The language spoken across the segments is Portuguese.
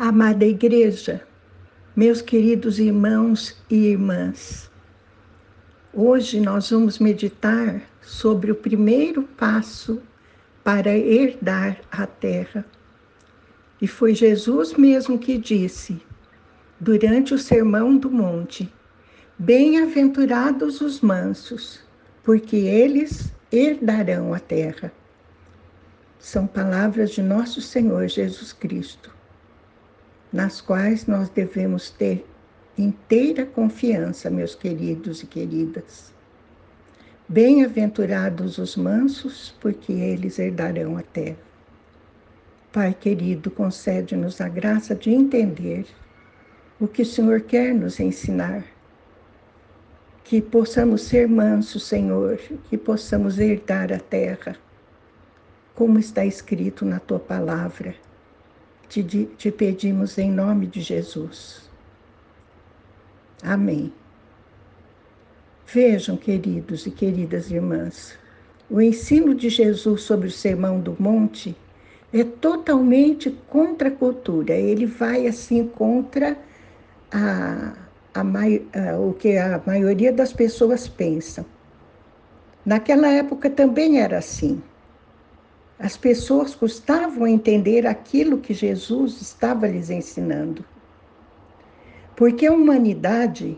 Amada Igreja, meus queridos irmãos e irmãs, hoje nós vamos meditar sobre o primeiro passo para herdar a terra. E foi Jesus mesmo que disse, durante o Sermão do Monte: Bem-aventurados os mansos, porque eles herdarão a terra. São palavras de nosso Senhor Jesus Cristo nas quais nós devemos ter inteira confiança, meus queridos e queridas. Bem-aventurados os mansos, porque eles herdarão a terra. Pai querido, concede-nos a graça de entender o que o Senhor quer nos ensinar. Que possamos ser mansos, Senhor, que possamos herdar a terra, como está escrito na tua palavra te, te pedimos em nome de Jesus. Amém. Vejam, queridos e queridas irmãs, o ensino de Jesus sobre o Sermão do Monte é totalmente contra a cultura. Ele vai assim contra a, a, a, o que a maioria das pessoas pensam. Naquela época também era assim. As pessoas custavam entender aquilo que Jesus estava lhes ensinando. Porque a humanidade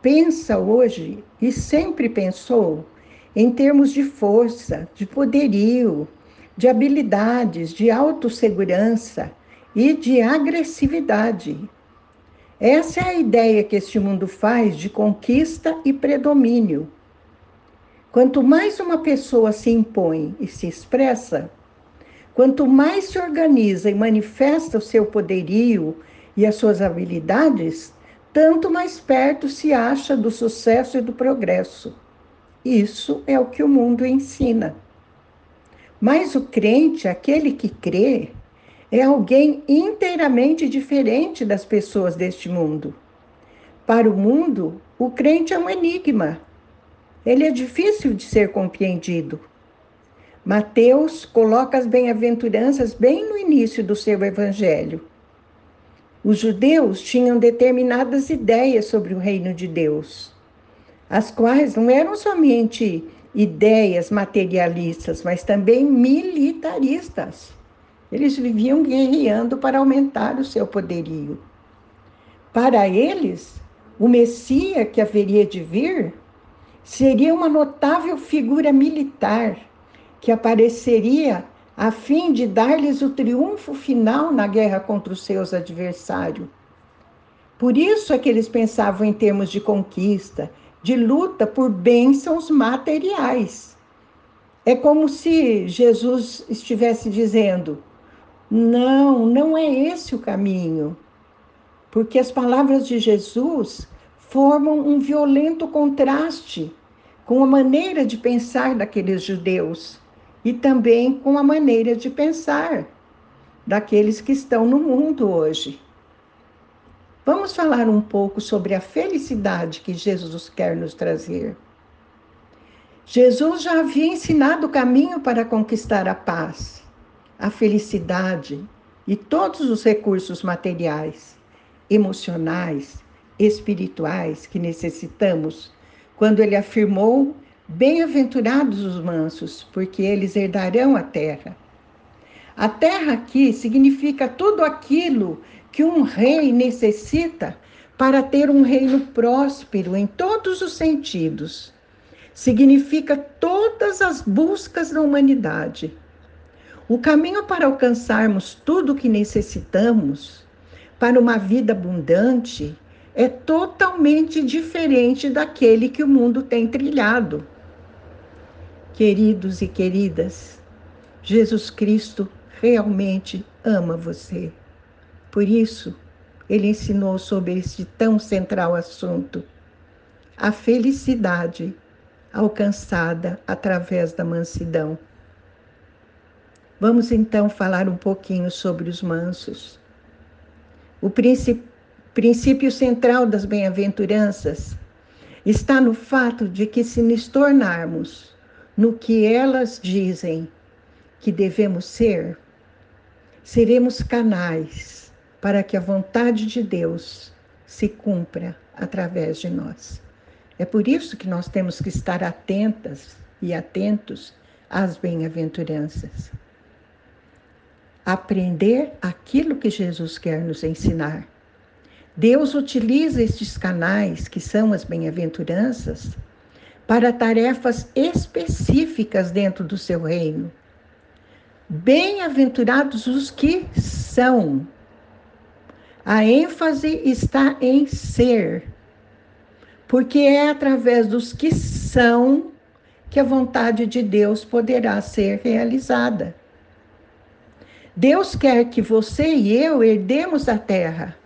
pensa hoje e sempre pensou em termos de força, de poderio, de habilidades, de autossegurança e de agressividade. Essa é a ideia que este mundo faz de conquista e predomínio. Quanto mais uma pessoa se impõe e se expressa, quanto mais se organiza e manifesta o seu poderio e as suas habilidades, tanto mais perto se acha do sucesso e do progresso. Isso é o que o mundo ensina. Mas o crente, aquele que crê, é alguém inteiramente diferente das pessoas deste mundo. Para o mundo, o crente é um enigma, ele é difícil de ser compreendido. Mateus coloca as bem-aventuranças bem no início do seu evangelho. Os judeus tinham determinadas ideias sobre o reino de Deus, as quais não eram somente ideias materialistas, mas também militaristas. Eles viviam guerreando para aumentar o seu poderio. Para eles, o Messias que haveria de vir seria uma notável figura militar que apareceria a fim de dar-lhes o triunfo final na guerra contra os seus adversários. Por isso é que eles pensavam em termos de conquista, de luta por bênçãos materiais. É como se Jesus estivesse dizendo: não, não é esse o caminho. Porque as palavras de Jesus formam um violento contraste com a maneira de pensar daqueles judeus e também com a maneira de pensar daqueles que estão no mundo hoje. Vamos falar um pouco sobre a felicidade que Jesus quer nos trazer. Jesus já havia ensinado o caminho para conquistar a paz, a felicidade e todos os recursos materiais, emocionais, espirituais que necessitamos quando ele afirmou: Bem-aventurados os mansos, porque eles herdarão a terra. A terra aqui significa tudo aquilo que um rei necessita para ter um reino próspero em todos os sentidos. Significa todas as buscas da humanidade. O caminho para alcançarmos tudo o que necessitamos para uma vida abundante é totalmente diferente daquele que o mundo tem trilhado. Queridos e queridas, Jesus Cristo realmente ama você. Por isso, ele ensinou sobre este tão central assunto, a felicidade alcançada através da mansidão. Vamos então falar um pouquinho sobre os mansos. O principal princípio central das bem-aventuranças está no fato de que, se nos tornarmos no que elas dizem que devemos ser, seremos canais para que a vontade de Deus se cumpra através de nós. É por isso que nós temos que estar atentas e atentos às bem-aventuranças. Aprender aquilo que Jesus quer nos ensinar. Deus utiliza estes canais, que são as bem-aventuranças, para tarefas específicas dentro do seu reino. Bem-aventurados os que são. A ênfase está em ser porque é através dos que são que a vontade de Deus poderá ser realizada. Deus quer que você e eu herdemos a terra,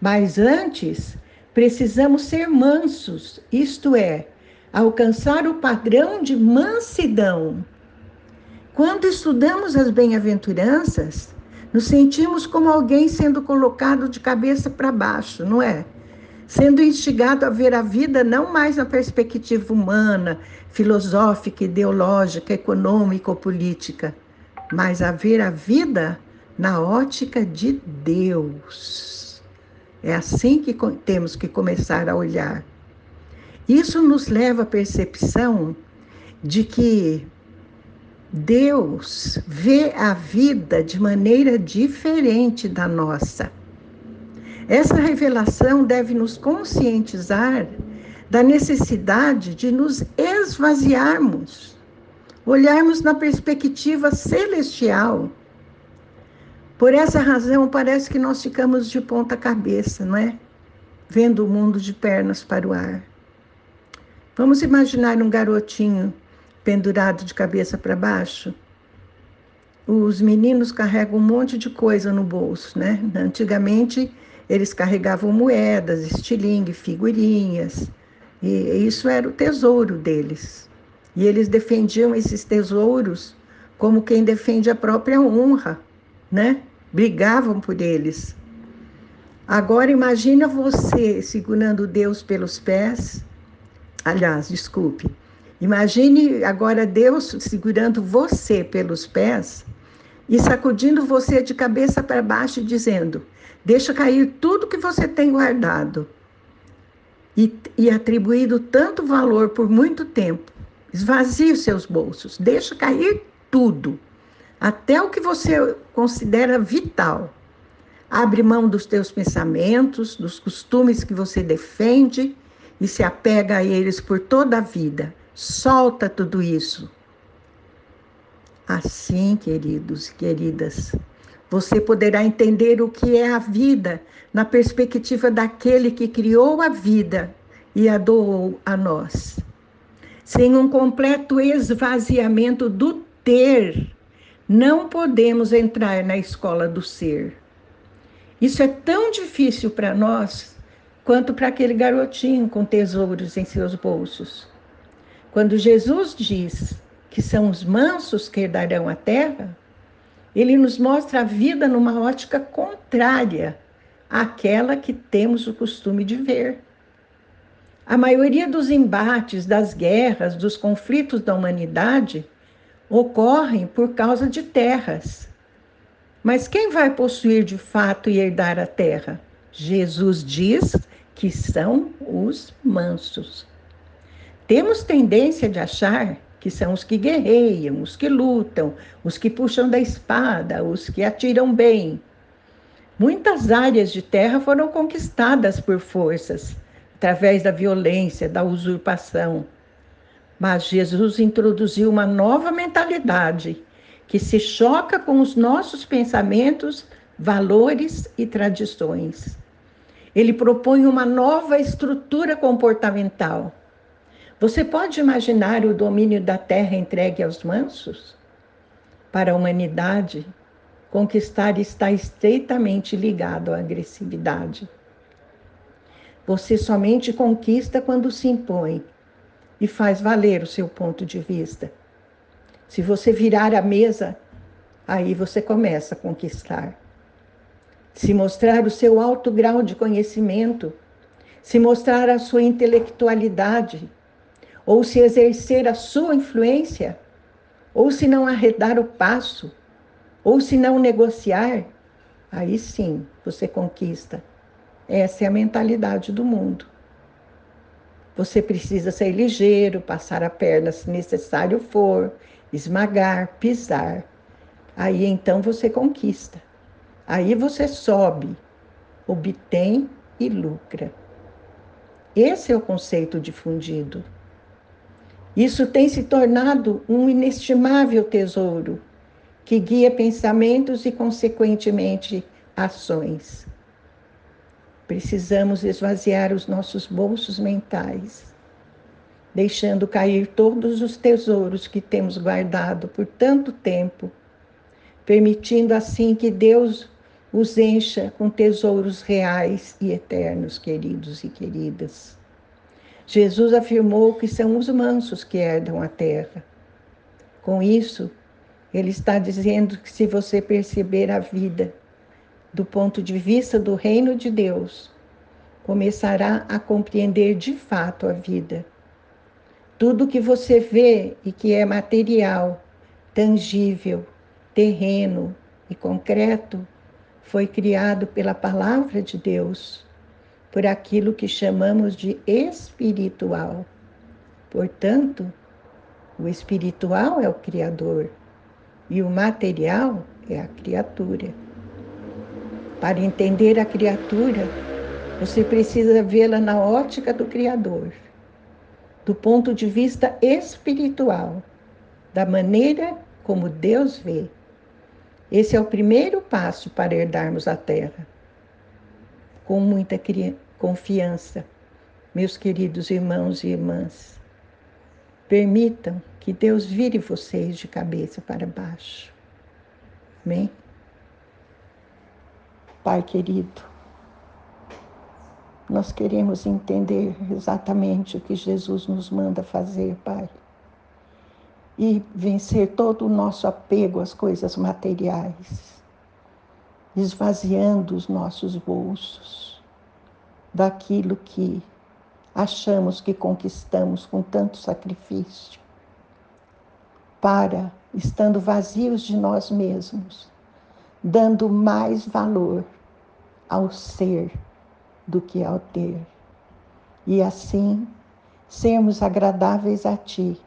mas antes precisamos ser mansos, isto é, alcançar o padrão de mansidão. Quando estudamos as bem-aventuranças, nos sentimos como alguém sendo colocado de cabeça para baixo, não é? sendo instigado a ver a vida não mais na perspectiva humana, filosófica, ideológica, econômica ou política, mas a ver a vida na ótica de Deus. É assim que temos que começar a olhar. Isso nos leva à percepção de que Deus vê a vida de maneira diferente da nossa. Essa revelação deve nos conscientizar da necessidade de nos esvaziarmos, olharmos na perspectiva celestial. Por essa razão, parece que nós ficamos de ponta cabeça, não é? Vendo o mundo de pernas para o ar. Vamos imaginar um garotinho pendurado de cabeça para baixo? Os meninos carregam um monte de coisa no bolso, né? Antigamente, eles carregavam moedas, estilingue, figurinhas, e isso era o tesouro deles. E eles defendiam esses tesouros como quem defende a própria honra, né? Brigavam por eles. Agora imagina você segurando Deus pelos pés. Aliás, desculpe. Imagine agora Deus segurando você pelos pés e sacudindo você de cabeça para baixo, dizendo: Deixa cair tudo que você tem guardado e, e atribuído tanto valor por muito tempo. Esvazie os seus bolsos, deixa cair tudo, até o que você considera vital. Abre mão dos teus pensamentos, dos costumes que você defende e se apega a eles por toda a vida. Solta tudo isso. Assim, queridos e queridas, você poderá entender o que é a vida na perspectiva daquele que criou a vida e a doou a nós. Sem um completo esvaziamento do ter, não podemos entrar na escola do ser. Isso é tão difícil para nós quanto para aquele garotinho com tesouros em seus bolsos. Quando Jesus diz que são os mansos que herdarão a terra, ele nos mostra a vida numa ótica contrária àquela que temos o costume de ver. A maioria dos embates, das guerras, dos conflitos da humanidade ocorrem por causa de terras. Mas quem vai possuir de fato e herdar a terra? Jesus diz que são os mansos. Temos tendência de achar que são os que guerreiam, os que lutam, os que puxam da espada, os que atiram bem. Muitas áreas de terra foram conquistadas por forças, através da violência, da usurpação. Mas Jesus introduziu uma nova mentalidade que se choca com os nossos pensamentos, valores e tradições. Ele propõe uma nova estrutura comportamental você pode imaginar o domínio da terra entregue aos mansos? Para a humanidade, conquistar está estreitamente ligado à agressividade. Você somente conquista quando se impõe e faz valer o seu ponto de vista. Se você virar a mesa, aí você começa a conquistar. Se mostrar o seu alto grau de conhecimento, se mostrar a sua intelectualidade, ou se exercer a sua influência, ou se não arredar o passo, ou se não negociar, Aí sim você conquista. Essa é a mentalidade do mundo. Você precisa ser ligeiro, passar a perna se necessário for, esmagar, pisar. Aí então você conquista. Aí você sobe, obtém e lucra. Esse é o conceito difundido. Isso tem se tornado um inestimável tesouro que guia pensamentos e, consequentemente, ações. Precisamos esvaziar os nossos bolsos mentais, deixando cair todos os tesouros que temos guardado por tanto tempo, permitindo assim que Deus os encha com tesouros reais e eternos, queridos e queridas. Jesus afirmou que são os mansos que herdam a terra. Com isso, ele está dizendo que se você perceber a vida do ponto de vista do reino de Deus, começará a compreender de fato a vida. Tudo que você vê e que é material, tangível, terreno e concreto foi criado pela palavra de Deus, por aquilo que chamamos de espiritual. Portanto, o espiritual é o Criador e o material é a criatura. Para entender a criatura, você precisa vê-la na ótica do Criador, do ponto de vista espiritual, da maneira como Deus vê. Esse é o primeiro passo para herdarmos a terra. Com muita confiança, meus queridos irmãos e irmãs, permitam que Deus vire vocês de cabeça para baixo. Amém? Pai querido, nós queremos entender exatamente o que Jesus nos manda fazer, Pai. E vencer todo o nosso apego às coisas materiais, esvaziando os nossos bolsos daquilo que achamos que conquistamos com tanto sacrifício para, estando vazios de nós mesmos, dando mais valor ao ser do que ao ter. E assim, sermos agradáveis a Ti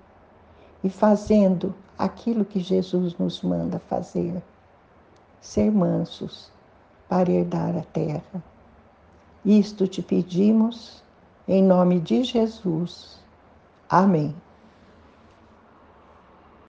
e fazendo aquilo que Jesus nos manda fazer, ser mansos para herdar a terra. Isto te pedimos em nome de Jesus. Amém.